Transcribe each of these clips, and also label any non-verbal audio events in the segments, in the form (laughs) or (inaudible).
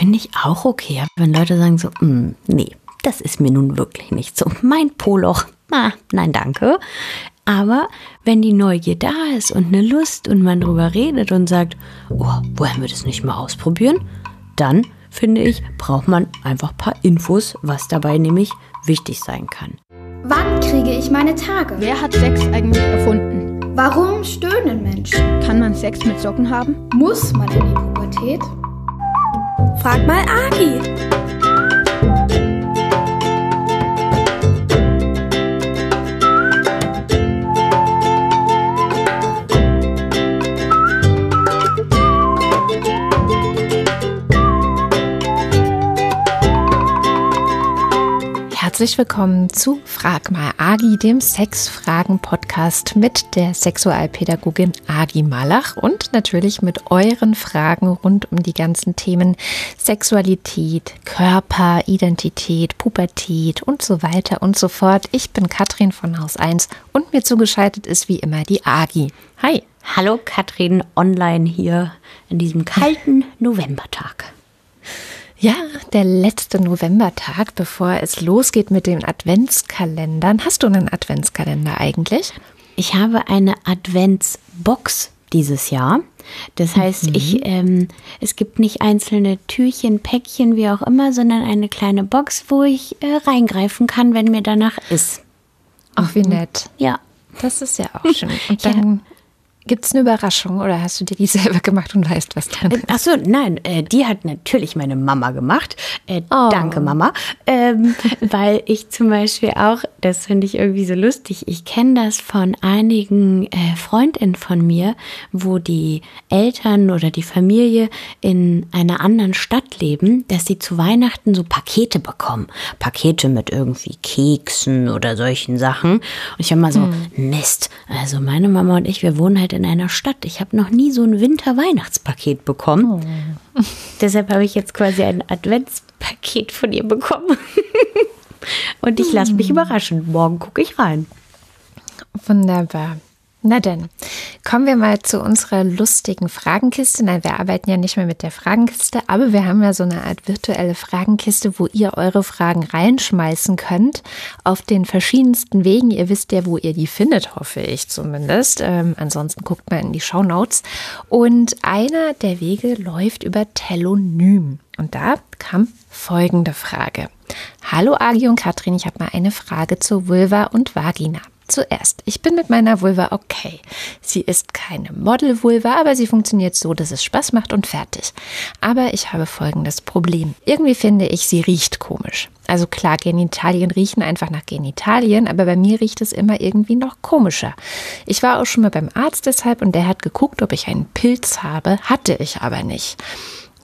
finde ich auch okay. Wenn Leute sagen so, "Mm, nee, das ist mir nun wirklich nicht so. Mein Poloch, ah, nein, danke. Aber wenn die Neugier da ist und eine Lust und man drüber redet und sagt, oh, wollen wir das nicht mal ausprobieren? Dann, finde ich, braucht man einfach ein paar Infos, was dabei nämlich wichtig sein kann. Wann kriege ich meine Tage? Wer hat Sex eigentlich erfunden? Warum stöhnen Menschen? Kann man Sex mit Socken haben? Muss man in die Pubertät? Frag mal Agi. Herzlich willkommen zu Frag mal Agi, dem Sexfragen-Podcast mit der Sexualpädagogin Agi Malach und natürlich mit euren Fragen rund um die ganzen Themen Sexualität, Körper, Identität, Pubertät und so weiter und so fort. Ich bin Katrin von Haus 1 und mir zugeschaltet ist wie immer die Agi. Hi. Hallo Katrin, online hier in diesem kalten (laughs) Novembertag. Ja, der letzte Novembertag, bevor es losgeht mit den Adventskalendern. Hast du einen Adventskalender eigentlich? Ich habe eine Adventsbox dieses Jahr. Das heißt, Mhm. ich, ähm, es gibt nicht einzelne Türchen, Päckchen, wie auch immer, sondern eine kleine Box, wo ich äh, reingreifen kann, wenn mir danach ist. Ach, wie nett. Ja. Das ist ja auch schön. Und (laughs) dann gibt es eine Überraschung oder hast du dir die (laughs) selber gemacht und weißt, was drin ist? Ach so, nein, äh, die hat natürlich meine Mama gemacht. Äh, Oh. Danke, Mama. Ähm, (laughs) weil ich zum Beispiel auch, das finde ich irgendwie so lustig, ich kenne das von einigen äh, Freundinnen von mir, wo die Eltern oder die Familie in einer anderen Stadt leben, dass sie zu Weihnachten so Pakete bekommen. Pakete mit irgendwie Keksen oder solchen Sachen. Und ich habe mal so, Mist, also meine Mama und ich, wir wohnen halt in einer Stadt. Ich habe noch nie so ein Winter-Weihnachtspaket bekommen. (laughs) Deshalb habe ich jetzt quasi ein Adventspaket von ihr bekommen. (laughs) Und ich lasse mich überraschen. Morgen gucke ich rein. Wunderbar. Na denn, kommen wir mal zu unserer lustigen Fragenkiste. Nein, wir arbeiten ja nicht mehr mit der Fragenkiste, aber wir haben ja so eine Art virtuelle Fragenkiste, wo ihr eure Fragen reinschmeißen könnt auf den verschiedensten Wegen. Ihr wisst ja, wo ihr die findet, hoffe ich zumindest. Ähm, ansonsten guckt mal in die Shownotes. Und einer der Wege läuft über Telonym. Und da kam folgende Frage. Hallo Agi und Katrin, ich habe mal eine Frage zur Vulva und Vagina. Zuerst, ich bin mit meiner Vulva okay. Sie ist keine Model-Vulva, aber sie funktioniert so, dass es Spaß macht und fertig. Aber ich habe folgendes Problem. Irgendwie finde ich, sie riecht komisch. Also klar, Genitalien riechen einfach nach Genitalien, aber bei mir riecht es immer irgendwie noch komischer. Ich war auch schon mal beim Arzt deshalb und der hat geguckt, ob ich einen Pilz habe, hatte ich aber nicht.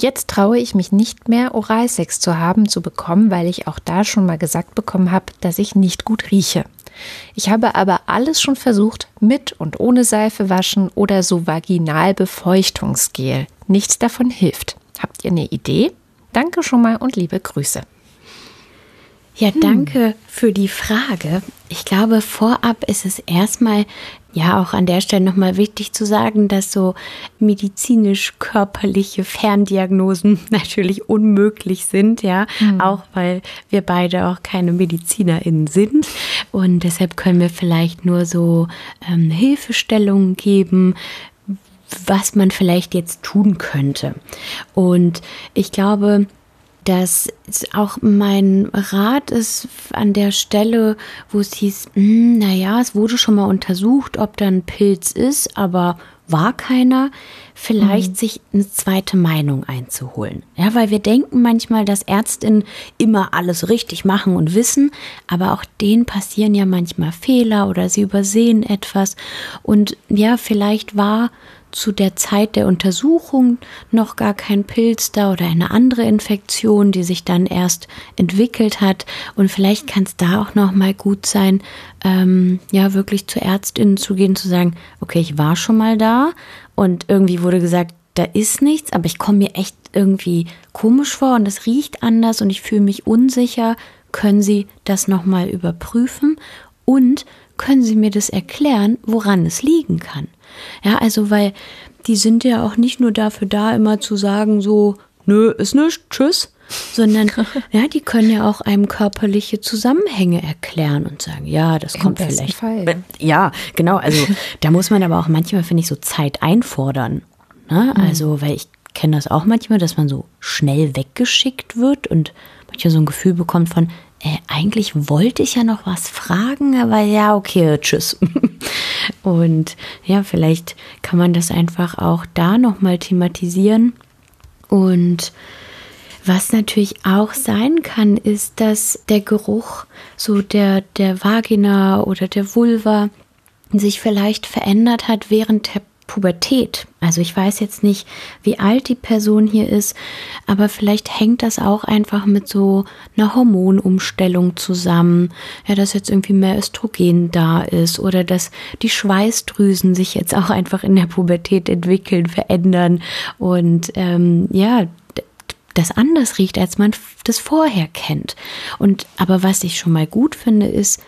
Jetzt traue ich mich nicht mehr, Oralsex zu haben, zu bekommen, weil ich auch da schon mal gesagt bekommen habe, dass ich nicht gut rieche. Ich habe aber alles schon versucht, mit und ohne Seife waschen oder so Vaginalbefeuchtungsgel. Nichts davon hilft. Habt ihr eine Idee? Danke schon mal und liebe Grüße. Ja, danke für die Frage. Ich glaube, vorab ist es erstmal ja auch an der Stelle nochmal wichtig zu sagen, dass so medizinisch-körperliche Ferndiagnosen (laughs) natürlich unmöglich sind, ja, auch weil wir beide auch keine MedizinerInnen sind. Und deshalb können wir vielleicht nur so ähm, Hilfestellungen geben, was man vielleicht jetzt tun könnte. Und ich glaube, dass auch mein Rat ist an der Stelle, wo es hieß, hm, naja, es wurde schon mal untersucht, ob da ein Pilz ist, aber war keiner, vielleicht sich eine zweite Meinung einzuholen. Ja, weil wir denken manchmal, dass Ärztinnen immer alles richtig machen und wissen, aber auch denen passieren ja manchmal Fehler oder sie übersehen etwas. Und ja, vielleicht war zu der Zeit der Untersuchung noch gar kein Pilz da oder eine andere Infektion, die sich dann erst entwickelt hat. Und vielleicht kann es da auch noch mal gut sein, ähm, ja wirklich zur Ärztin zu gehen, zu sagen, okay, ich war schon mal da und irgendwie wurde gesagt, da ist nichts, aber ich komme mir echt irgendwie komisch vor und es riecht anders und ich fühle mich unsicher. Können Sie das noch mal überprüfen und können Sie mir das erklären, woran es liegen kann? Ja, also weil die sind ja auch nicht nur dafür da, immer zu sagen, so, nö, ist nichts, tschüss. Sondern, (laughs) ja, die können ja auch einem körperliche Zusammenhänge erklären und sagen, ja, das Im kommt vielleicht. Fall. Ja, genau. Also (laughs) da muss man aber auch manchmal, finde ich, so Zeit einfordern. Ne? Mhm. Also, weil ich kenne das auch manchmal, dass man so schnell weggeschickt wird und manchmal so ein Gefühl bekommt von, äh, eigentlich wollte ich ja noch was fragen, aber ja, okay, tschüss. (laughs) Und ja, vielleicht kann man das einfach auch da nochmal thematisieren. Und was natürlich auch sein kann, ist, dass der Geruch so der, der Vagina oder der Vulva sich vielleicht verändert hat während der Pubertät. Also ich weiß jetzt nicht, wie alt die Person hier ist, aber vielleicht hängt das auch einfach mit so einer Hormonumstellung zusammen. Ja, dass jetzt irgendwie mehr Östrogen da ist oder dass die Schweißdrüsen sich jetzt auch einfach in der Pubertät entwickeln, verändern und ähm, ja, das anders riecht, als man das vorher kennt. Und aber was ich schon mal gut finde, ist,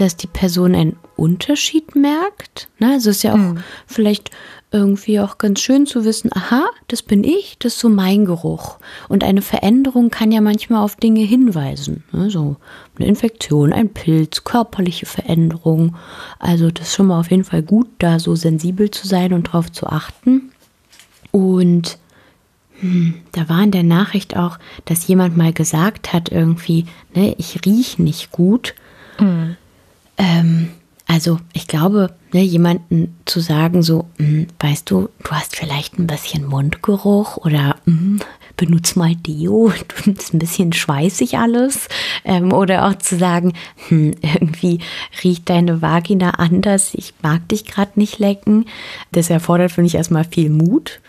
dass die Person einen Unterschied merkt. Ne? Also ist ja auch vielleicht irgendwie auch ganz schön zu wissen, aha, das bin ich, das ist so mein Geruch. Und eine Veränderung kann ja manchmal auf Dinge hinweisen. Ne? So eine Infektion, ein Pilz, körperliche Veränderung. Also das ist schon mal auf jeden Fall gut, da so sensibel zu sein und drauf zu achten. Und hm, da war in der Nachricht auch, dass jemand mal gesagt hat, irgendwie, ne, ich riech nicht gut. Ähm, also ich glaube, ne, jemanden zu sagen, so, hm, weißt du, du hast vielleicht ein bisschen Mundgeruch oder hm, benutz mal Deo, (laughs) du ist ein bisschen schweißig alles. Ähm, oder auch zu sagen, hm, irgendwie riecht deine Vagina anders, ich mag dich gerade nicht lecken. Das erfordert, finde ich, erstmal viel Mut.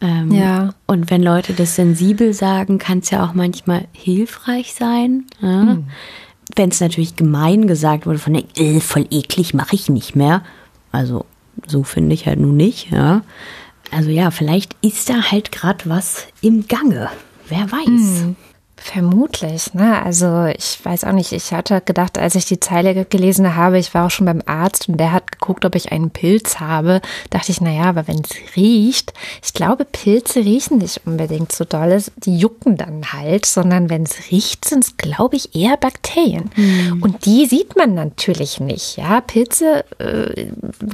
Ähm, Ja. Und wenn Leute das sensibel sagen, kann es ja auch manchmal hilfreich sein. Ja? Wenn es natürlich gemein gesagt wurde, von äh, voll eklig, mache ich nicht mehr. Also so finde ich halt nun nicht. Ja? Also ja, vielleicht ist da halt gerade was im Gange. Wer weiß. Vermutlich, ne? Also ich weiß auch nicht, ich hatte gedacht, als ich die Zeile gelesen habe, ich war auch schon beim Arzt und der hat geguckt, ob ich einen Pilz habe, dachte ich, naja, aber wenn es riecht, ich glaube, Pilze riechen nicht unbedingt so doll, die jucken dann halt, sondern wenn es riecht, sind es, glaube ich, eher Bakterien. Und die sieht man natürlich nicht, ja. Pilze, äh,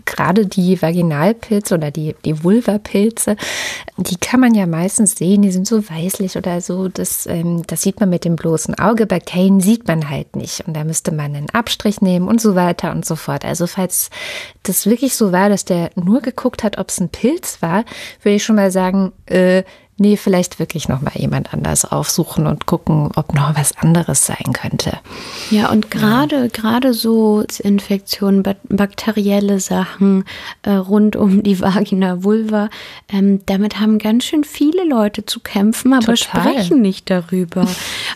gerade die Vaginalpilze oder die, die Vulvapilze, die kann man ja meistens sehen, die sind so weißlich oder so, das, ähm, das sieht man mit dem bloßen Auge. Bakterien sieht man halt nicht. Und da müsste man einen Abstrich nehmen und so weiter und so fort. Also falls das wirklich so war, dass der nur geguckt hat, ob es ein Pilz war, würde ich schon mal sagen, äh, nee, vielleicht wirklich noch mal jemand anders aufsuchen und gucken, ob noch was anderes sein könnte. Ja, und gerade gerade so Infektionen, bak- bakterielle Sachen äh, rund um die Vagina, Vulva, ähm, damit haben ganz schön viele Leute zu kämpfen, aber Total. sprechen nicht darüber.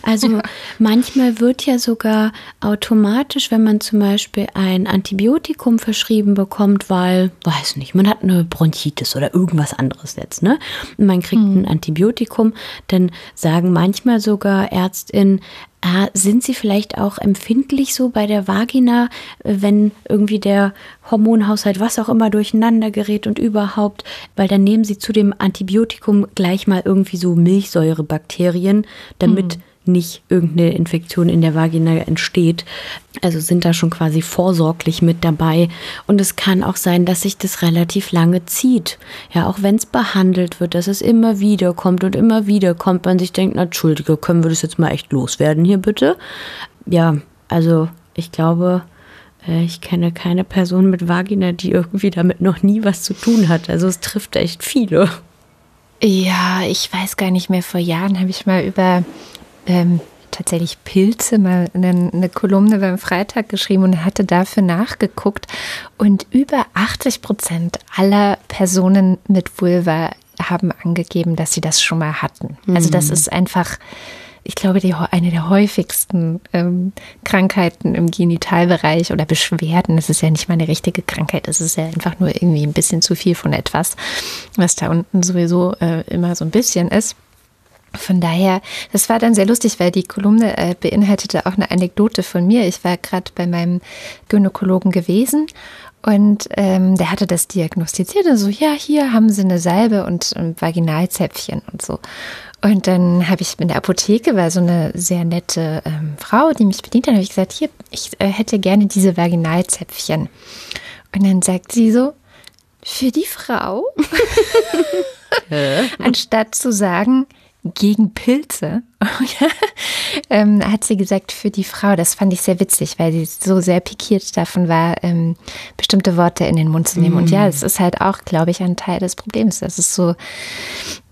Also (laughs) manchmal wird ja sogar automatisch, wenn man zum Beispiel ein Antibiotikum verschrieben bekommt, weil, weiß nicht, man hat eine Bronchitis oder irgendwas anderes jetzt, ne? Und man kriegt ein Antibiotikum, dann sagen manchmal sogar ÄrztInnen, Ah, sind Sie vielleicht auch empfindlich so bei der Vagina, wenn irgendwie der Hormonhaushalt, was auch immer, durcheinander gerät und überhaupt, weil dann nehmen Sie zu dem Antibiotikum gleich mal irgendwie so Milchsäurebakterien, damit nicht irgendeine Infektion in der Vagina entsteht. Also sind da schon quasi vorsorglich mit dabei. Und es kann auch sein, dass sich das relativ lange zieht. Ja, auch wenn es behandelt wird, dass es immer wieder kommt und immer wieder kommt, man sich denkt, na, Entschuldige, können wir das jetzt mal echt loswerden hier bitte? Ja, also ich glaube, äh, ich kenne keine Person mit Vagina, die irgendwie damit noch nie was zu tun hat. Also es trifft echt viele. Ja, ich weiß gar nicht mehr. Vor Jahren habe ich mal über ähm, tatsächlich Pilze mal eine, eine Kolumne beim Freitag geschrieben und hatte dafür nachgeguckt. Und über 80 Prozent aller Personen mit Vulva haben angegeben, dass sie das schon mal hatten. Also das ist einfach, ich glaube, die, eine der häufigsten ähm, Krankheiten im Genitalbereich oder Beschwerden. Es ist ja nicht mal eine richtige Krankheit, es ist ja einfach nur irgendwie ein bisschen zu viel von etwas, was da unten sowieso äh, immer so ein bisschen ist. Von daher, das war dann sehr lustig, weil die Kolumne äh, beinhaltete auch eine Anekdote von mir. Ich war gerade bei meinem Gynäkologen gewesen Und ähm, der hatte das diagnostiziert und so, ja, hier haben sie eine Salbe und ein Vaginalzäpfchen und so. Und dann habe ich in der Apotheke, war so eine sehr nette ähm, Frau, die mich bedient hat, habe ich gesagt, hier, ich äh, hätte gerne diese Vaginalzäpfchen. Und dann sagt sie so, für die Frau? (laughs) (laughs) Anstatt zu sagen, gegen Pilze, (laughs) ähm, hat sie gesagt, für die Frau. Das fand ich sehr witzig, weil sie so sehr pikiert davon war, ähm, bestimmte Worte in den Mund zu nehmen. Mm. Und ja, es ist halt auch, glaube ich, ein Teil des Problems. Das ist so,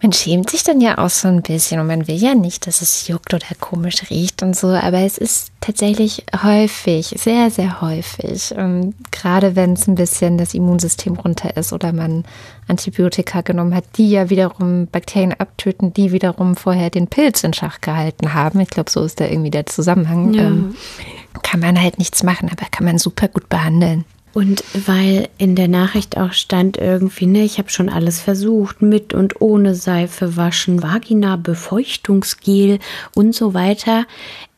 man schämt sich dann ja auch so ein bisschen und man will ja nicht, dass es juckt oder komisch riecht und so, aber es ist tatsächlich häufig, sehr, sehr häufig. Und gerade wenn es ein bisschen das Immunsystem runter ist oder man Antibiotika genommen hat, die ja wiederum Bakterien abtöten, die wiederum vorher den Pilz in Schach gehalten haben. Ich glaube, so ist da irgendwie der Zusammenhang. Ja. Ähm, kann man halt nichts machen, aber kann man super gut behandeln. Und weil in der Nachricht auch stand irgendwie, ne, ich habe schon alles versucht, mit und ohne Seife waschen, Vagina, Befeuchtungsgel und so weiter.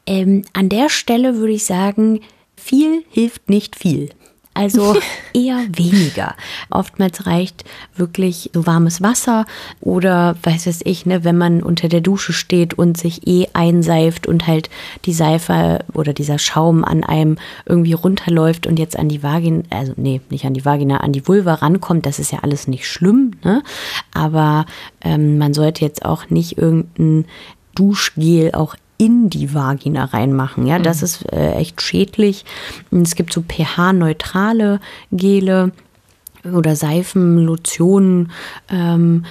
Ähm, an der Stelle würde ich sagen, viel hilft nicht viel. Also (laughs) eher weniger. Oftmals reicht wirklich so warmes Wasser oder weiß es ich, ne, wenn man unter der Dusche steht und sich eh einseift und halt die Seife oder dieser Schaum an einem irgendwie runterläuft und jetzt an die Vagina, also nee, nicht an die Vagina, an die Vulva rankommt, das ist ja alles nicht schlimm, ne? Aber ähm, man sollte jetzt auch nicht irgendein Duschgel auch in die Vagina reinmachen. Ja, das mhm. ist äh, echt schädlich. Es gibt so pH-neutrale Gele oder Seifen, Lotionen. Ähm,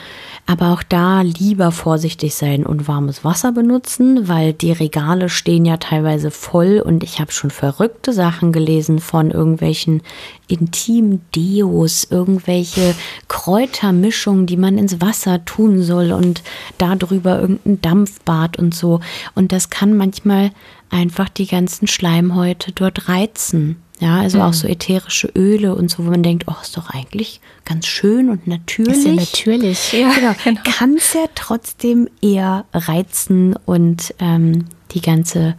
aber auch da lieber vorsichtig sein und warmes Wasser benutzen, weil die Regale stehen ja teilweise voll und ich habe schon verrückte Sachen gelesen von irgendwelchen Intim-Deos, irgendwelche Kräutermischungen, die man ins Wasser tun soll und darüber irgendein Dampfbad und so. Und das kann manchmal einfach die ganzen Schleimhäute dort reizen. Ja, also mhm. auch so ätherische Öle und so, wo man denkt, oh, ist doch eigentlich ganz schön und natürlich. Ist ja natürlich, ja. Genau. (laughs) genau. Kann es ja trotzdem eher reizen und ähm, die ganze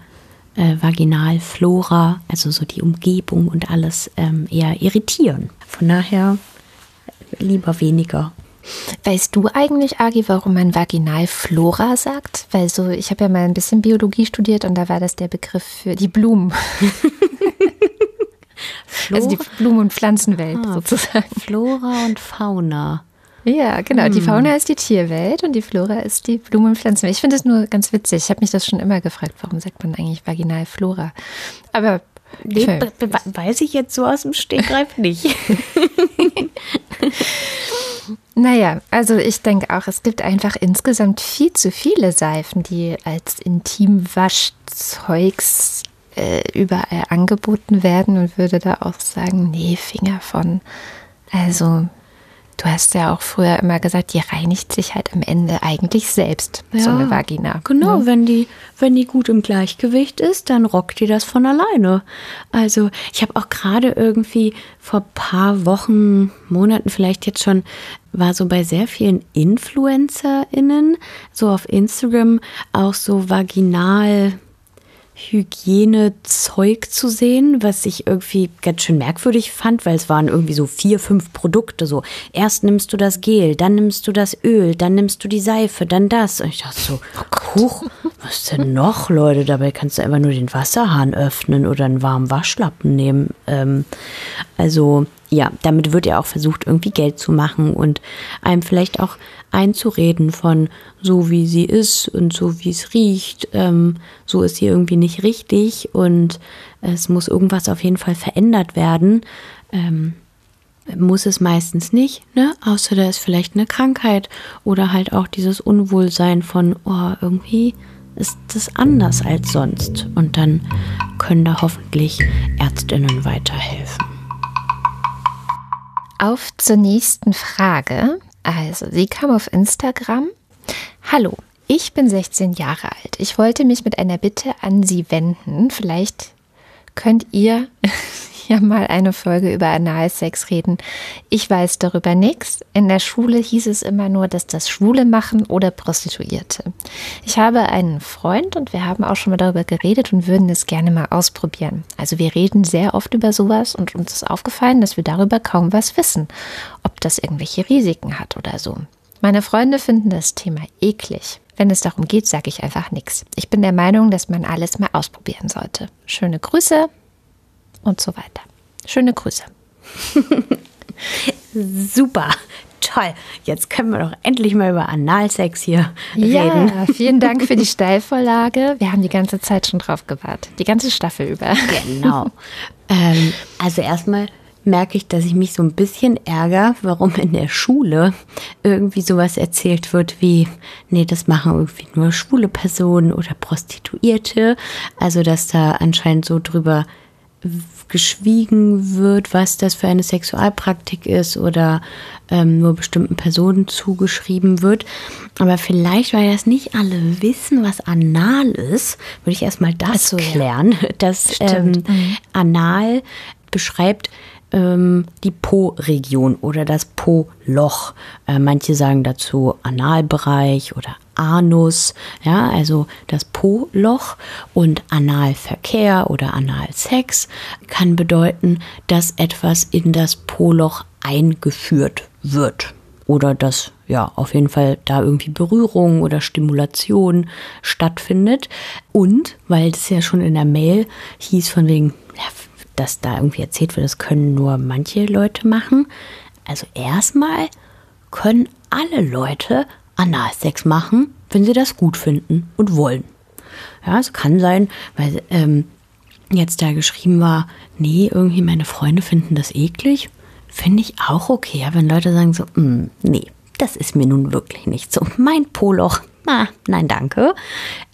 äh, Vaginalflora, also so die Umgebung und alles ähm, eher irritieren. Von daher lieber weniger. Weißt du eigentlich, Agi, warum man Vaginalflora sagt? Weil so, ich habe ja mal ein bisschen Biologie studiert und da war das der Begriff für die Blumen. (laughs) Flora? Also die Blumen- und Pflanzenwelt ah, sozusagen. Flora und Fauna. Ja, genau. Hm. Die Fauna ist die Tierwelt und die Flora ist die Blumen- und Pflanzenwelt. Ich finde das nur ganz witzig. Ich habe mich das schon immer gefragt, warum sagt man eigentlich Vaginalflora? Aber nee, weiß ich jetzt so aus dem Stegreif nicht. (laughs) Naja, also ich denke auch, es gibt einfach insgesamt viel zu viele Seifen, die als Intimwaschzeugs äh, überall angeboten werden und würde da auch sagen, nee, Finger von. Also, du hast ja auch früher immer gesagt, die reinigt sich halt am Ende eigentlich selbst, ja, so eine Vagina. Genau, ne? wenn die, wenn die gut im Gleichgewicht ist, dann rockt die das von alleine. Also, ich habe auch gerade irgendwie vor paar Wochen, Monaten vielleicht jetzt schon war so bei sehr vielen InfluencerInnen, so auf Instagram, auch so vaginal Hygienezeug zu sehen, was ich irgendwie ganz schön merkwürdig fand, weil es waren irgendwie so vier, fünf Produkte. So, erst nimmst du das Gel, dann nimmst du das Öl, dann nimmst du die Seife, dann das. Und ich dachte so, huch, was ist denn noch, Leute? Dabei kannst du einfach nur den Wasserhahn öffnen oder einen warmen Waschlappen nehmen. Ähm, also, ja, damit wird ja auch versucht, irgendwie Geld zu machen und einem vielleicht auch einzureden von so wie sie ist und so wie es riecht, ähm, so ist sie irgendwie nicht richtig und es muss irgendwas auf jeden Fall verändert werden. Ähm, muss es meistens nicht, ne? Außer da ist vielleicht eine Krankheit oder halt auch dieses Unwohlsein von, oh, irgendwie ist das anders als sonst. Und dann können da hoffentlich Ärztinnen weiterhelfen. Auf zur nächsten Frage. Also, sie kam auf Instagram. Hallo, ich bin 16 Jahre alt. Ich wollte mich mit einer Bitte an Sie wenden. Vielleicht könnt ihr ja mal eine Folge über Analsex reden. Ich weiß darüber nichts. In der Schule hieß es immer nur, dass das Schwule machen oder Prostituierte. Ich habe einen Freund und wir haben auch schon mal darüber geredet und würden es gerne mal ausprobieren. Also wir reden sehr oft über sowas und uns ist aufgefallen, dass wir darüber kaum was wissen, ob das irgendwelche Risiken hat oder so. Meine Freunde finden das Thema eklig. Wenn es darum geht, sage ich einfach nichts. Ich bin der Meinung, dass man alles mal ausprobieren sollte. Schöne Grüße und so weiter. Schöne Grüße. (laughs) Super. Toll. Jetzt können wir doch endlich mal über Analsex hier reden. Ja, vielen Dank für die (laughs) Steilvorlage. Wir haben die ganze Zeit schon drauf gewartet. Die ganze Staffel über. Genau. ähm, also erstmal merke ich, dass ich mich so ein bisschen ärgere, warum in der Schule irgendwie sowas erzählt wird wie, nee, das machen irgendwie nur schwule Personen oder Prostituierte. Also, dass da anscheinend so drüber geschwiegen wird, was das für eine Sexualpraktik ist oder ähm, nur bestimmten Personen zugeschrieben wird. Aber vielleicht, weil das nicht alle wissen, was anal ist, würde ich erstmal das so, klären, ja. dass ähm, mhm. anal beschreibt ähm, die Po-Region oder das Po-Loch. Äh, manche sagen dazu Analbereich oder Anus, ja, also das Po-Loch und Analverkehr oder Analsex kann bedeuten, dass etwas in das Po-Loch eingeführt wird. Oder dass ja auf jeden Fall da irgendwie Berührung oder Stimulation stattfindet. Und weil das ja schon in der Mail hieß von wegen ja, dass da irgendwie erzählt wird, das können nur manche Leute machen. Also erstmal können alle Leute Analsex machen, wenn sie das gut finden und wollen. Ja, es kann sein, weil ähm, jetzt da geschrieben war, nee, irgendwie meine Freunde finden das eklig. Finde ich auch okay, ja, wenn Leute sagen so, mm, nee, das ist mir nun wirklich nicht so. Mein Poloch, na, nein, danke.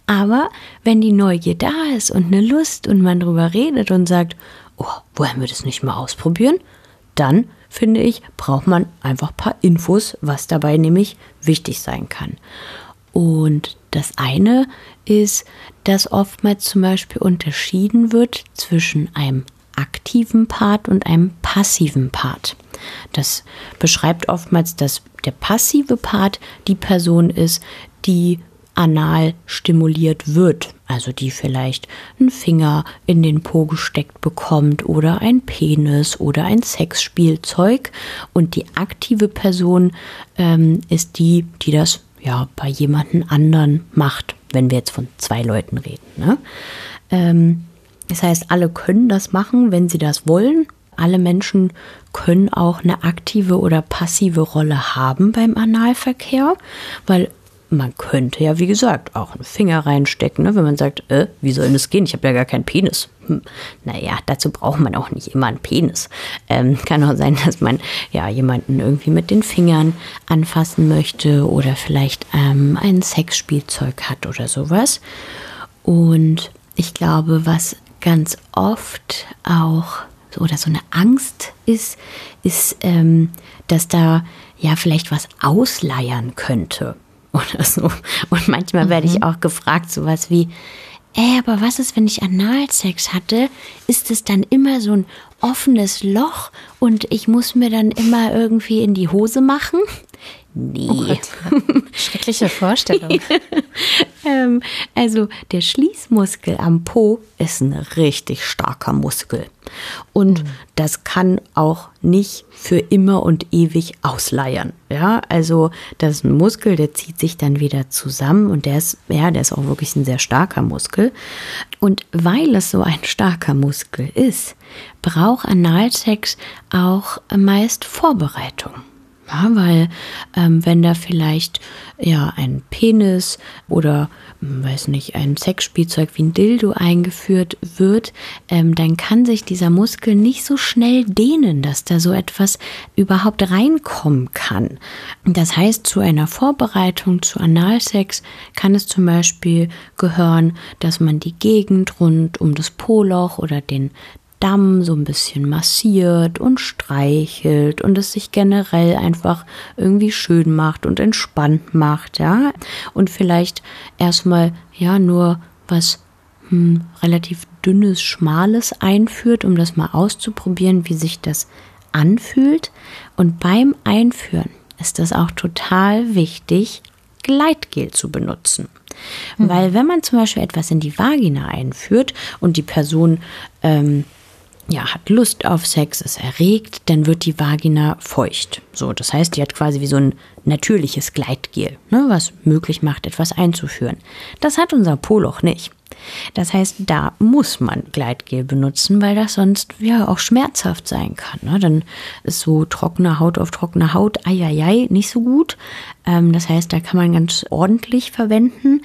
Aber wenn die Neugier da ist und eine Lust und man drüber redet und sagt, oh, wollen wir das nicht mal ausprobieren? Dann finde ich, braucht man einfach ein paar Infos, was dabei nämlich wichtig sein kann. Und das eine ist, dass oftmals zum Beispiel unterschieden wird zwischen einem aktiven Part und einem passiven Part. Das beschreibt oftmals, dass der passive Part die Person ist, die anal stimuliert wird, also die vielleicht einen Finger in den Po gesteckt bekommt oder ein Penis oder ein Sexspielzeug und die aktive Person ähm, ist die, die das ja bei jemanden anderen macht, wenn wir jetzt von zwei Leuten reden. Ne? Ähm, das heißt, alle können das machen, wenn sie das wollen. Alle Menschen können auch eine aktive oder passive Rolle haben beim Analverkehr, weil man könnte ja, wie gesagt, auch einen Finger reinstecken, ne? wenn man sagt, äh, wie soll das gehen? Ich habe ja gar keinen Penis. Hm. Naja, dazu braucht man auch nicht immer einen Penis. Ähm, kann auch sein, dass man ja jemanden irgendwie mit den Fingern anfassen möchte oder vielleicht ähm, ein Sexspielzeug hat oder sowas. Und ich glaube, was ganz oft auch oder so eine Angst ist, ist, ähm, dass da ja vielleicht was ausleiern könnte (laughs) oder so. Und manchmal mhm. werde ich mhm. auch gefragt, sowas wie, ey, aber was ist, wenn ich Analsex hatte? Ist es dann immer so ein offenes Loch und ich muss mir dann immer irgendwie in die Hose machen? Nee. Oh (laughs) schreckliche Vorstellung. (laughs) ähm, also der Schließmuskel am Po ist ein richtig starker Muskel. Und mhm. das kann auch nicht für immer und ewig ausleiern. Ja, also das ist ein Muskel, der zieht sich dann wieder zusammen und der ist, ja, der ist auch wirklich ein sehr starker Muskel. Und weil es so ein starker Muskel ist, braucht Analsex auch meist Vorbereitung. Ja, weil ähm, wenn da vielleicht ja ein Penis oder hm, weiß nicht ein Sexspielzeug wie ein Dildo eingeführt wird, ähm, dann kann sich dieser Muskel nicht so schnell dehnen, dass da so etwas überhaupt reinkommen kann. Das heißt, zu einer Vorbereitung zu Analsex kann es zum Beispiel gehören, dass man die Gegend rund um das Poloch oder den Damm so ein bisschen massiert und streichelt und es sich generell einfach irgendwie schön macht und entspannt macht, ja. Und vielleicht erstmal ja nur was ein relativ dünnes, schmales einführt, um das mal auszuprobieren, wie sich das anfühlt. Und beim Einführen ist es auch total wichtig, Gleitgel zu benutzen. Mhm. Weil wenn man zum Beispiel etwas in die Vagina einführt und die Person ähm, ja, hat Lust auf Sex, ist erregt, dann wird die Vagina feucht. So, das heißt, die hat quasi wie so ein natürliches Gleitgel, ne, was möglich macht, etwas einzuführen. Das hat unser Poloch nicht. Das heißt, da muss man Gleitgel benutzen, weil das sonst ja auch schmerzhaft sein kann. Ne? Dann ist so trockene Haut auf trockene Haut, eieiei, nicht so gut. Ähm, das heißt, da kann man ganz ordentlich verwenden.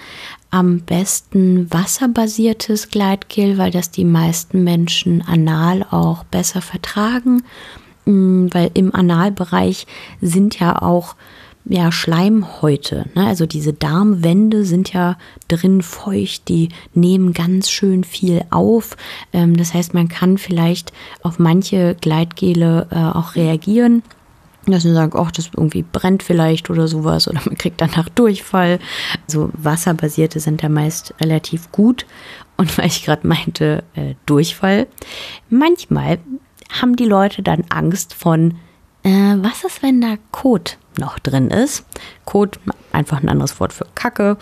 Am besten wasserbasiertes Gleitgel, weil das die meisten Menschen anal auch besser vertragen. Mm, weil im Analbereich sind ja auch ja, Schleimhäute. Ne? Also diese Darmwände sind ja drin feucht, die nehmen ganz schön viel auf. Ähm, das heißt, man kann vielleicht auf manche Gleitgele äh, auch reagieren. Dass man sagt, ach, das irgendwie brennt vielleicht oder sowas oder man kriegt danach Durchfall. Also wasserbasierte sind da meist relativ gut. Und weil ich gerade meinte, äh, Durchfall, manchmal haben die Leute dann Angst von, äh, was ist, wenn da Kot noch drin ist. Kot, einfach ein anderes Wort für Kacke.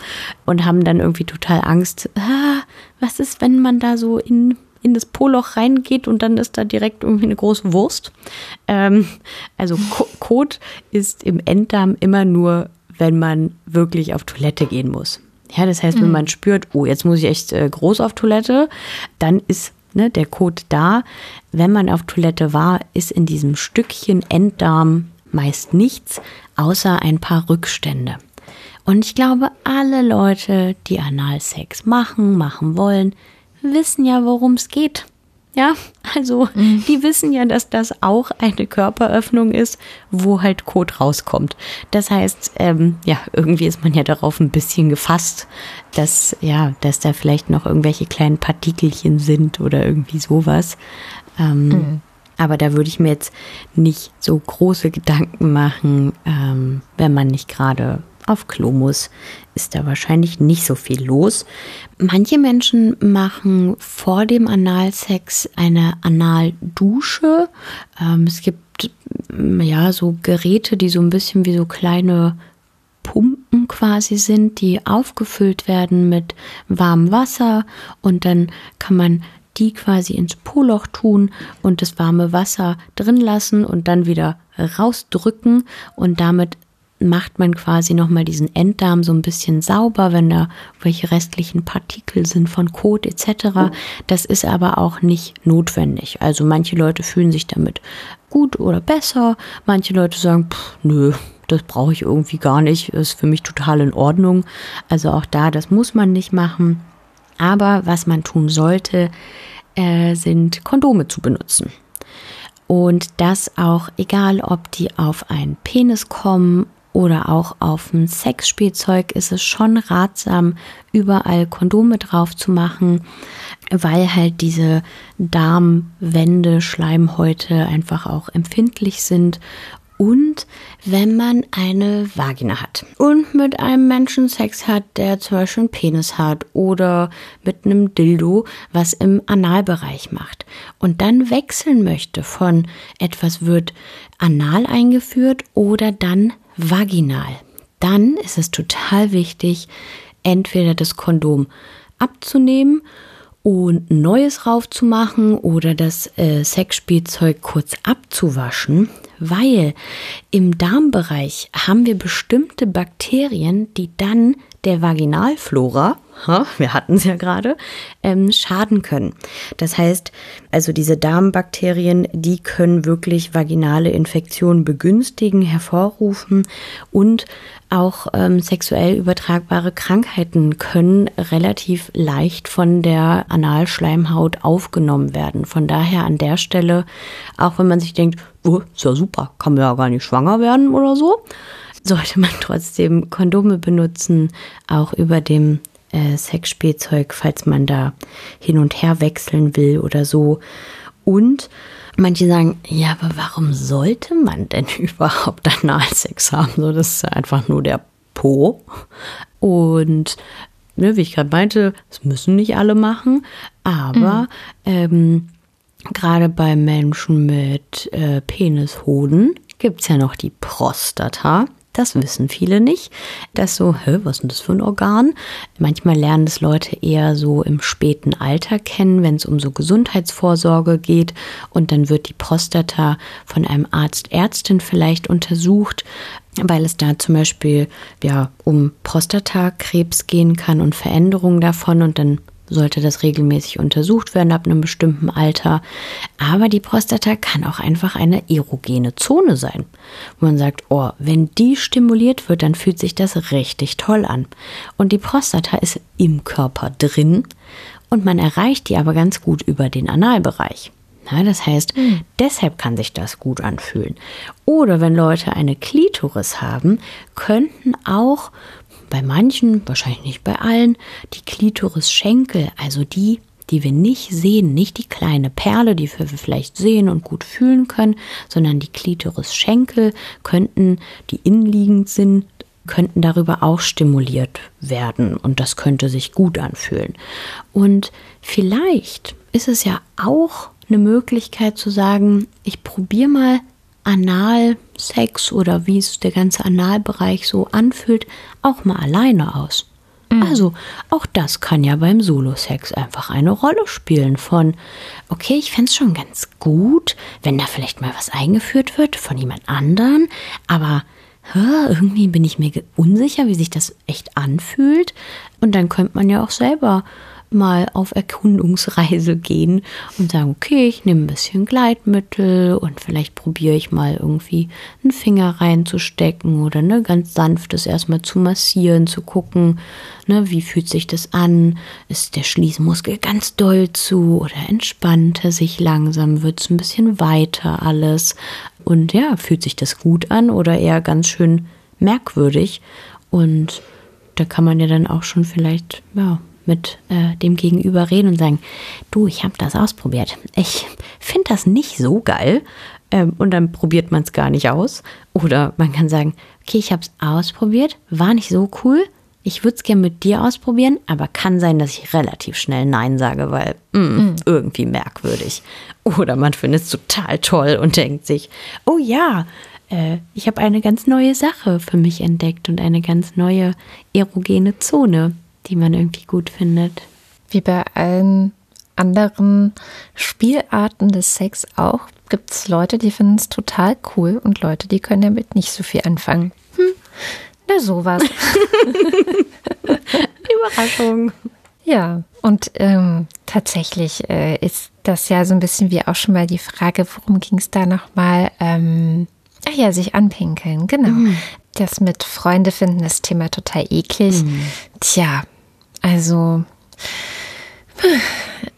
Und haben dann irgendwie total Angst, ah, was ist, wenn man da so in, in das Poloch reingeht und dann ist da direkt irgendwie eine große Wurst. Ähm, also Kot ist im Enddarm immer nur, wenn man wirklich auf Toilette gehen muss. Ja, das heißt, wenn mhm. man spürt, oh, jetzt muss ich echt äh, groß auf Toilette, dann ist ne, der Kot da. Wenn man auf Toilette war, ist in diesem Stückchen Enddarm meist nichts, außer ein paar Rückstände. Und ich glaube, alle Leute, die Analsex machen, machen wollen, wissen ja, worum es geht. Ja, also mhm. die wissen ja, dass das auch eine Körperöffnung ist, wo halt Kot rauskommt. Das heißt, ähm, ja, irgendwie ist man ja darauf ein bisschen gefasst, dass ja, dass da vielleicht noch irgendwelche kleinen Partikelchen sind oder irgendwie sowas. Ähm, mhm. Aber da würde ich mir jetzt nicht so große Gedanken machen, ähm, wenn man nicht gerade auf Klo muss, ist da wahrscheinlich nicht so viel los. Manche Menschen machen vor dem Analsex eine Analdusche. Ähm, es gibt ja so Geräte, die so ein bisschen wie so kleine Pumpen quasi sind, die aufgefüllt werden mit warmem Wasser und dann kann man die quasi ins Poloch tun und das warme Wasser drin lassen und dann wieder rausdrücken und damit macht man quasi nochmal diesen Enddarm so ein bisschen sauber, wenn da welche restlichen Partikel sind von Kot etc. Das ist aber auch nicht notwendig. Also manche Leute fühlen sich damit gut oder besser, manche Leute sagen, pff, nö, das brauche ich irgendwie gar nicht, ist für mich total in Ordnung. Also auch da, das muss man nicht machen. Aber was man tun sollte, äh, sind Kondome zu benutzen. Und das auch egal, ob die auf einen Penis kommen oder auch auf ein Sexspielzeug, ist es schon ratsam, überall Kondome drauf zu machen, weil halt diese Darmwände, Schleimhäute einfach auch empfindlich sind. Und wenn man eine Vagina hat und mit einem Menschen Sex hat, der zum Beispiel einen Penis hat oder mit einem Dildo, was im Analbereich macht und dann wechseln möchte von etwas wird anal eingeführt oder dann vaginal, dann ist es total wichtig, entweder das Kondom abzunehmen und Neues raufzumachen oder das äh, Sexspielzeug kurz abzuwaschen, weil im Darmbereich haben wir bestimmte Bakterien, die dann der Vaginalflora, wir hatten es ja gerade, ähm, schaden können. Das heißt, also diese Darmbakterien, die können wirklich vaginale Infektionen begünstigen, hervorrufen und auch ähm, sexuell übertragbare Krankheiten können relativ leicht von der Analschleimhaut aufgenommen werden. Von daher an der Stelle, auch wenn man sich denkt, oh, ist ja super, kann man ja gar nicht schwanger werden oder so, sollte man trotzdem Kondome benutzen, auch über dem äh, Sexspielzeug, falls man da hin und her wechseln will oder so. Und Manche sagen, ja, aber warum sollte man denn (laughs) überhaupt Analsex haben? So, das ist einfach nur der Po. Und ne, wie ich gerade meinte, das müssen nicht alle machen, aber mhm. ähm, gerade bei Menschen mit äh, Penishoden gibt es ja noch die Prostata. Das wissen viele nicht. Das so, hä, was ist denn das für ein Organ? Manchmal lernen das Leute eher so im späten Alter kennen, wenn es um so Gesundheitsvorsorge geht. Und dann wird die Prostata von einem Arzt, Ärztin vielleicht untersucht, weil es da zum Beispiel ja um Prostatakrebs gehen kann und Veränderungen davon. Und dann sollte das regelmäßig untersucht werden ab einem bestimmten Alter. Aber die Prostata kann auch einfach eine erogene Zone sein, wo man sagt, oh, wenn die stimuliert wird, dann fühlt sich das richtig toll an. Und die Prostata ist im Körper drin und man erreicht die aber ganz gut über den Analbereich. Na, das heißt, mhm. deshalb kann sich das gut anfühlen. Oder wenn Leute eine Klitoris haben, könnten auch bei manchen, wahrscheinlich nicht bei allen, die Klitoris-Schenkel, also die, die wir nicht sehen, nicht die kleine Perle, die wir vielleicht sehen und gut fühlen können, sondern die Klitoris-Schenkel könnten, die innenliegend sind, könnten darüber auch stimuliert werden und das könnte sich gut anfühlen. Und vielleicht ist es ja auch eine Möglichkeit zu sagen, ich probiere mal Analsex oder wie es der ganze Analbereich so anfühlt, auch mal alleine aus. Mhm. Also auch das kann ja beim Solo-Sex einfach eine Rolle spielen von, okay, ich fände es schon ganz gut, wenn da vielleicht mal was eingeführt wird von jemand anderen, aber irgendwie bin ich mir unsicher, wie sich das echt anfühlt. Und dann könnte man ja auch selber mal auf Erkundungsreise gehen und sagen, okay, ich nehme ein bisschen Gleitmittel und vielleicht probiere ich mal irgendwie einen Finger reinzustecken oder ne, ganz sanftes erstmal zu massieren, zu gucken, ne, wie fühlt sich das an? Ist der Schließmuskel ganz doll zu oder entspannt er sich langsam? Wird es ein bisschen weiter alles? Und ja, fühlt sich das gut an oder eher ganz schön merkwürdig? Und da kann man ja dann auch schon vielleicht, ja, mit äh, dem Gegenüber reden und sagen, du, ich habe das ausprobiert. Ich finde das nicht so geil. Ähm, und dann probiert man es gar nicht aus. Oder man kann sagen, okay, ich habe es ausprobiert, war nicht so cool. Ich würde es gerne mit dir ausprobieren, aber kann sein, dass ich relativ schnell Nein sage, weil mh, mm, irgendwie merkwürdig. Oder man findet es total toll und denkt sich, oh ja, äh, ich habe eine ganz neue Sache für mich entdeckt und eine ganz neue erogene Zone die man irgendwie gut findet. Wie bei allen anderen Spielarten des Sex auch, gibt es Leute, die finden es total cool und Leute, die können damit nicht so viel anfangen. Hm, na sowas. (laughs) Überraschung. Ja, und ähm, tatsächlich äh, ist das ja so ein bisschen wie auch schon mal die Frage, worum ging es da nochmal? Ähm, ach ja, sich anpinkeln, genau. Mhm. Das mit Freunde finden, das Thema total eklig. Mhm. Tja, also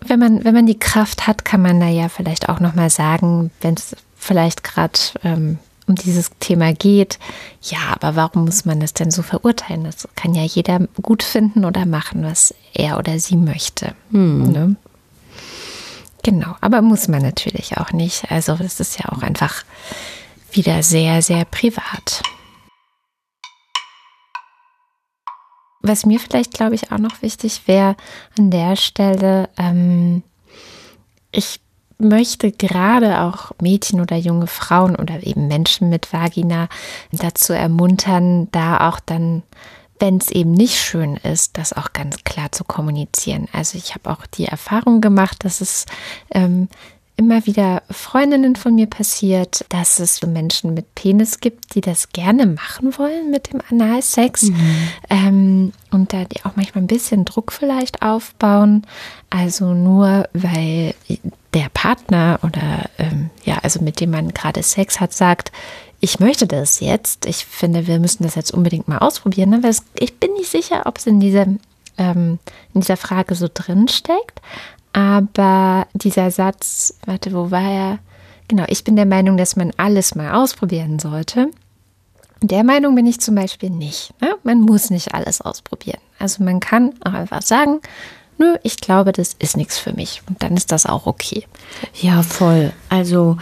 wenn man, wenn man die Kraft hat, kann man da ja vielleicht auch nochmal sagen, wenn es vielleicht gerade ähm, um dieses Thema geht, ja, aber warum muss man das denn so verurteilen? Das kann ja jeder gut finden oder machen, was er oder sie möchte. Hm. Ne? Genau, aber muss man natürlich auch nicht. Also es ist ja auch einfach wieder sehr, sehr privat. Was mir vielleicht, glaube ich, auch noch wichtig wäre an der Stelle, ähm, ich möchte gerade auch Mädchen oder junge Frauen oder eben Menschen mit Vagina dazu ermuntern, da auch dann, wenn es eben nicht schön ist, das auch ganz klar zu kommunizieren. Also ich habe auch die Erfahrung gemacht, dass es ähm, immer wieder Freundinnen von mir passiert, dass es Menschen mit Penis gibt, die das gerne machen wollen mit dem Analsex mhm. ähm, und da die auch manchmal ein bisschen Druck vielleicht aufbauen. Also nur weil der Partner oder ähm, ja, also mit dem man gerade Sex hat, sagt, ich möchte das jetzt. Ich finde, wir müssen das jetzt unbedingt mal ausprobieren. Ne? Weil es, ich bin nicht sicher, ob es in dieser ähm, in dieser Frage so drin steckt. Aber dieser Satz, warte, wo war er? Genau, ich bin der Meinung, dass man alles mal ausprobieren sollte. Der Meinung bin ich zum Beispiel nicht. Ne? Man muss nicht alles ausprobieren. Also man kann auch einfach sagen, nö, ich glaube, das ist nichts für mich. Und dann ist das auch okay. Ja, voll. Also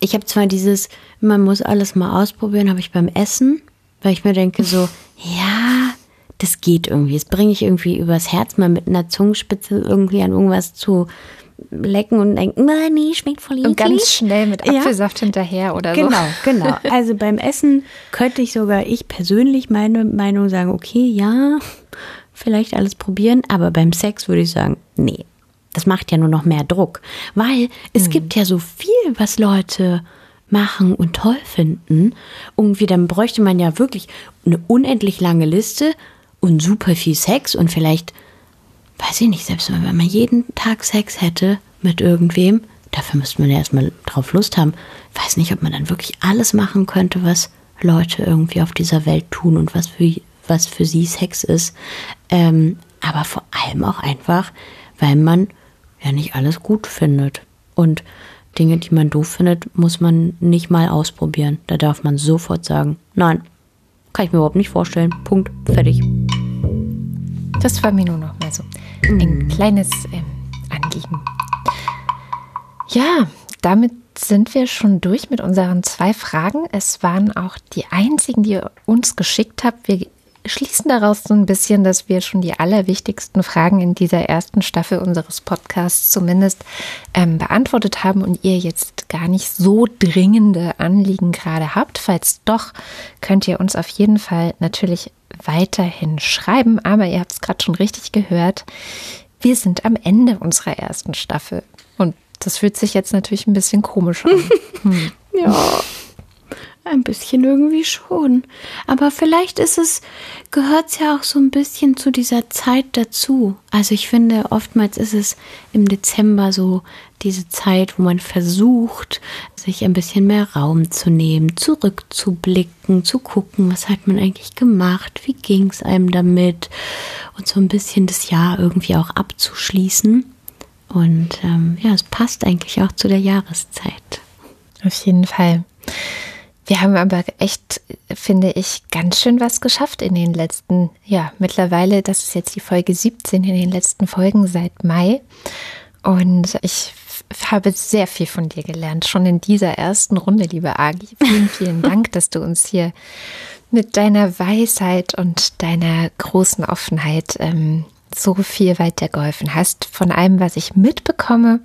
ich habe zwar dieses, man muss alles mal ausprobieren, habe ich beim Essen, weil ich mir denke so, (laughs) ja, das geht irgendwie. Das bringe ich irgendwie übers Herz, mal mit einer Zungenspitze irgendwie an irgendwas zu lecken und denken, nein, nee, schmeckt voll eklig. Und ganz schnell mit Apfelsaft ja. hinterher oder genau, so. Genau, genau. (laughs) Also beim Essen könnte ich sogar ich persönlich meine Meinung sagen, okay, ja, vielleicht alles probieren, aber beim Sex würde ich sagen, nee. Das macht ja nur noch mehr Druck, weil es mhm. gibt ja so viel, was Leute machen und toll finden. Irgendwie, dann bräuchte man ja wirklich eine unendlich lange Liste und super viel Sex und vielleicht weiß ich nicht, selbst wenn man jeden Tag Sex hätte mit irgendwem, dafür müsste man ja erstmal drauf Lust haben. Ich weiß nicht, ob man dann wirklich alles machen könnte, was Leute irgendwie auf dieser Welt tun und was für, was für sie Sex ist. Ähm, aber vor allem auch einfach, weil man ja nicht alles gut findet. Und Dinge, die man doof findet, muss man nicht mal ausprobieren. Da darf man sofort sagen, nein, kann ich mir überhaupt nicht vorstellen. Punkt, fertig. Das war mir nur noch mal so ein mhm. kleines ähm, Anliegen. Ja, damit sind wir schon durch mit unseren zwei Fragen. Es waren auch die einzigen, die ihr uns geschickt habt. Wir schließen daraus so ein bisschen, dass wir schon die allerwichtigsten Fragen in dieser ersten Staffel unseres Podcasts zumindest ähm, beantwortet haben und ihr jetzt gar nicht so dringende Anliegen gerade habt. Falls doch, könnt ihr uns auf jeden Fall natürlich weiterhin schreiben, aber ihr habt es gerade schon richtig gehört. Wir sind am Ende unserer ersten Staffel. Und das fühlt sich jetzt natürlich ein bisschen komisch an. (laughs) Hm. Ja. Ein bisschen irgendwie schon. Aber vielleicht ist es, gehört es ja auch so ein bisschen zu dieser Zeit dazu. Also ich finde, oftmals ist es im Dezember so diese Zeit, wo man versucht, sich ein bisschen mehr Raum zu nehmen, zurückzublicken, zu gucken, was hat man eigentlich gemacht, wie ging es einem damit und so ein bisschen das Jahr irgendwie auch abzuschließen. Und ähm, ja, es passt eigentlich auch zu der Jahreszeit. Auf jeden Fall. Wir haben aber echt, finde ich, ganz schön was geschafft in den letzten, ja, mittlerweile, das ist jetzt die Folge 17 in den letzten Folgen seit Mai. Und ich habe sehr viel von dir gelernt, schon in dieser ersten Runde, liebe Agi. Vielen, vielen (laughs) Dank, dass du uns hier mit deiner Weisheit und deiner großen Offenheit ähm, so viel weitergeholfen hast. Von allem, was ich mitbekomme,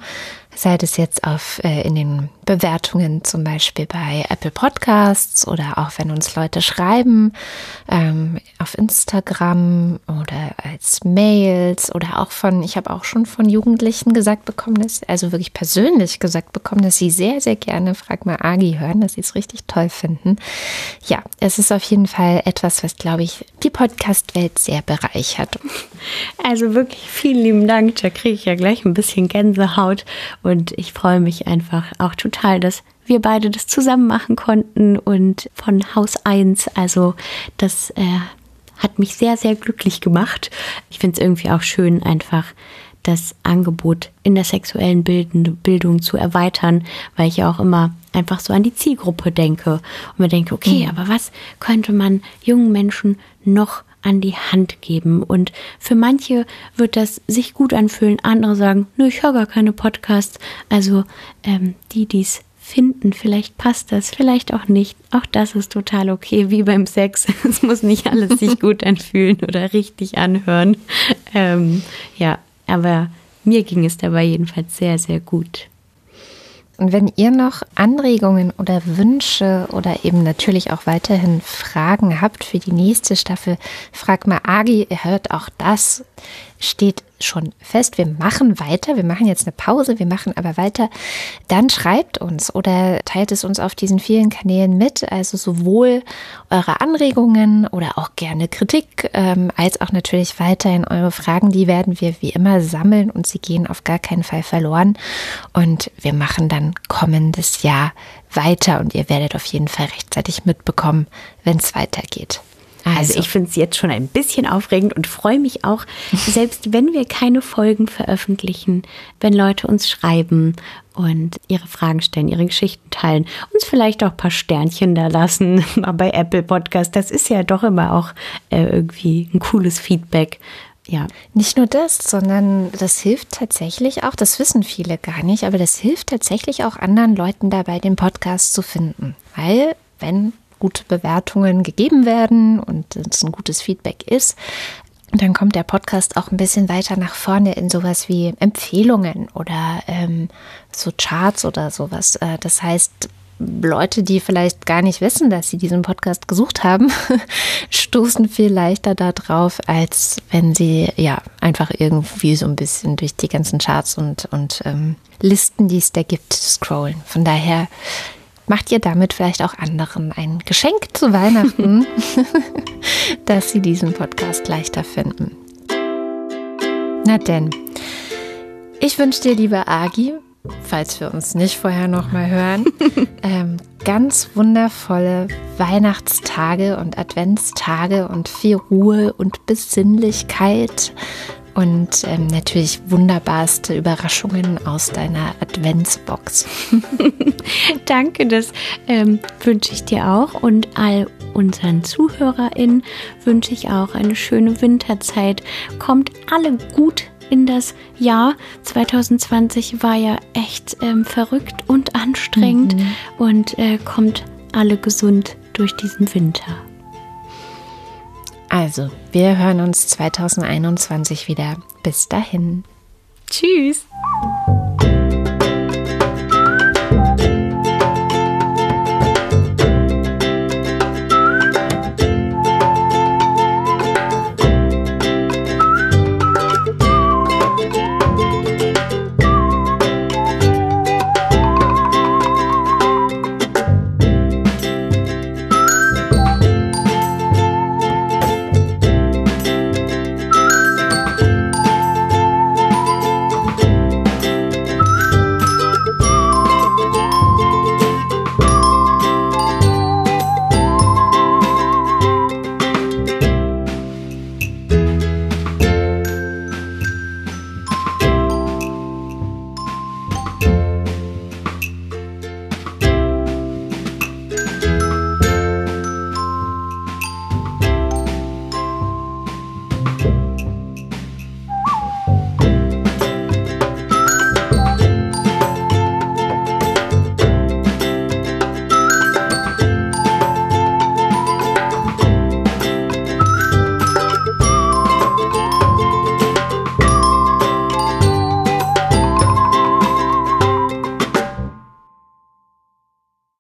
sei das jetzt auf, äh, in den Bewertungen zum Beispiel bei Apple Podcasts oder auch wenn uns Leute schreiben ähm, auf Instagram oder als Mails oder auch von, ich habe auch schon von Jugendlichen gesagt bekommen, dass, also wirklich persönlich gesagt bekommen, dass sie sehr, sehr gerne Frag mal Agi hören, dass sie es richtig toll finden. Ja, es ist auf jeden Fall etwas, was, glaube ich, die Podcast-Welt sehr bereichert. Also wirklich vielen lieben Dank. Da kriege ich ja gleich ein bisschen Gänsehaut und ich freue mich einfach auch total, dass wir beide das zusammen machen konnten und von Haus 1. Also das äh, hat mich sehr, sehr glücklich gemacht. Ich finde es irgendwie auch schön, einfach das Angebot in der sexuellen Bildung zu erweitern, weil ich ja auch immer einfach so an die Zielgruppe denke und mir denke, okay, mhm. aber was könnte man jungen Menschen noch an die Hand geben. Und für manche wird das sich gut anfühlen, andere sagen, nö, ich höre gar keine Podcasts. Also ähm, die, die es finden, vielleicht passt das, vielleicht auch nicht. Auch das ist total okay, wie beim Sex. (laughs) Es muss nicht alles sich gut (laughs) anfühlen oder richtig anhören. Ähm, ja, aber mir ging es dabei jedenfalls sehr, sehr gut. Und wenn ihr noch Anregungen oder Wünsche oder eben natürlich auch weiterhin Fragen habt für die nächste Staffel, frag mal Agi, ihr hört auch das. Steht schon fest, wir machen weiter, wir machen jetzt eine Pause, wir machen aber weiter, dann schreibt uns oder teilt es uns auf diesen vielen Kanälen mit, also sowohl eure Anregungen oder auch gerne Kritik, ähm, als auch natürlich weiterhin eure Fragen, die werden wir wie immer sammeln und sie gehen auf gar keinen Fall verloren. Und wir machen dann kommendes Jahr weiter und ihr werdet auf jeden Fall rechtzeitig mitbekommen, wenn es weitergeht. Also, also ich finde es jetzt schon ein bisschen aufregend und freue mich auch, (laughs) selbst wenn wir keine Folgen veröffentlichen, wenn Leute uns schreiben und ihre Fragen stellen, ihre Geschichten teilen, uns vielleicht auch ein paar Sternchen da lassen (laughs) bei Apple Podcast. Das ist ja doch immer auch äh, irgendwie ein cooles Feedback. Ja. Nicht nur das, sondern das hilft tatsächlich auch, das wissen viele gar nicht, aber das hilft tatsächlich auch anderen Leuten dabei, den Podcast zu finden. Weil, wenn gute Bewertungen gegeben werden und es ein gutes Feedback ist, dann kommt der Podcast auch ein bisschen weiter nach vorne in sowas wie Empfehlungen oder ähm, so Charts oder sowas. Äh, das heißt, Leute, die vielleicht gar nicht wissen, dass sie diesen Podcast gesucht haben, (laughs) stoßen viel leichter darauf, als wenn sie ja einfach irgendwie so ein bisschen durch die ganzen Charts und, und ähm, Listen, die es da gibt, scrollen. Von daher macht ihr damit vielleicht auch anderen ein Geschenk zu Weihnachten, (laughs) dass sie diesen Podcast leichter finden. Na denn, ich wünsche dir, liebe Agi, falls wir uns nicht vorher noch mal hören, (laughs) ähm, ganz wundervolle Weihnachtstage und Adventstage und viel Ruhe und Besinnlichkeit und ähm, natürlich wunderbarste Überraschungen aus deiner Adventsbox. (laughs) Danke, das ähm, wünsche ich dir auch und all unseren ZuhörerInnen wünsche ich auch eine schöne Winterzeit. Kommt alle gut in das Jahr 2020 war ja echt ähm, verrückt und anstrengend mhm. und äh, kommt alle gesund durch diesen Winter. Also, wir hören uns 2021 wieder. Bis dahin. Tschüss.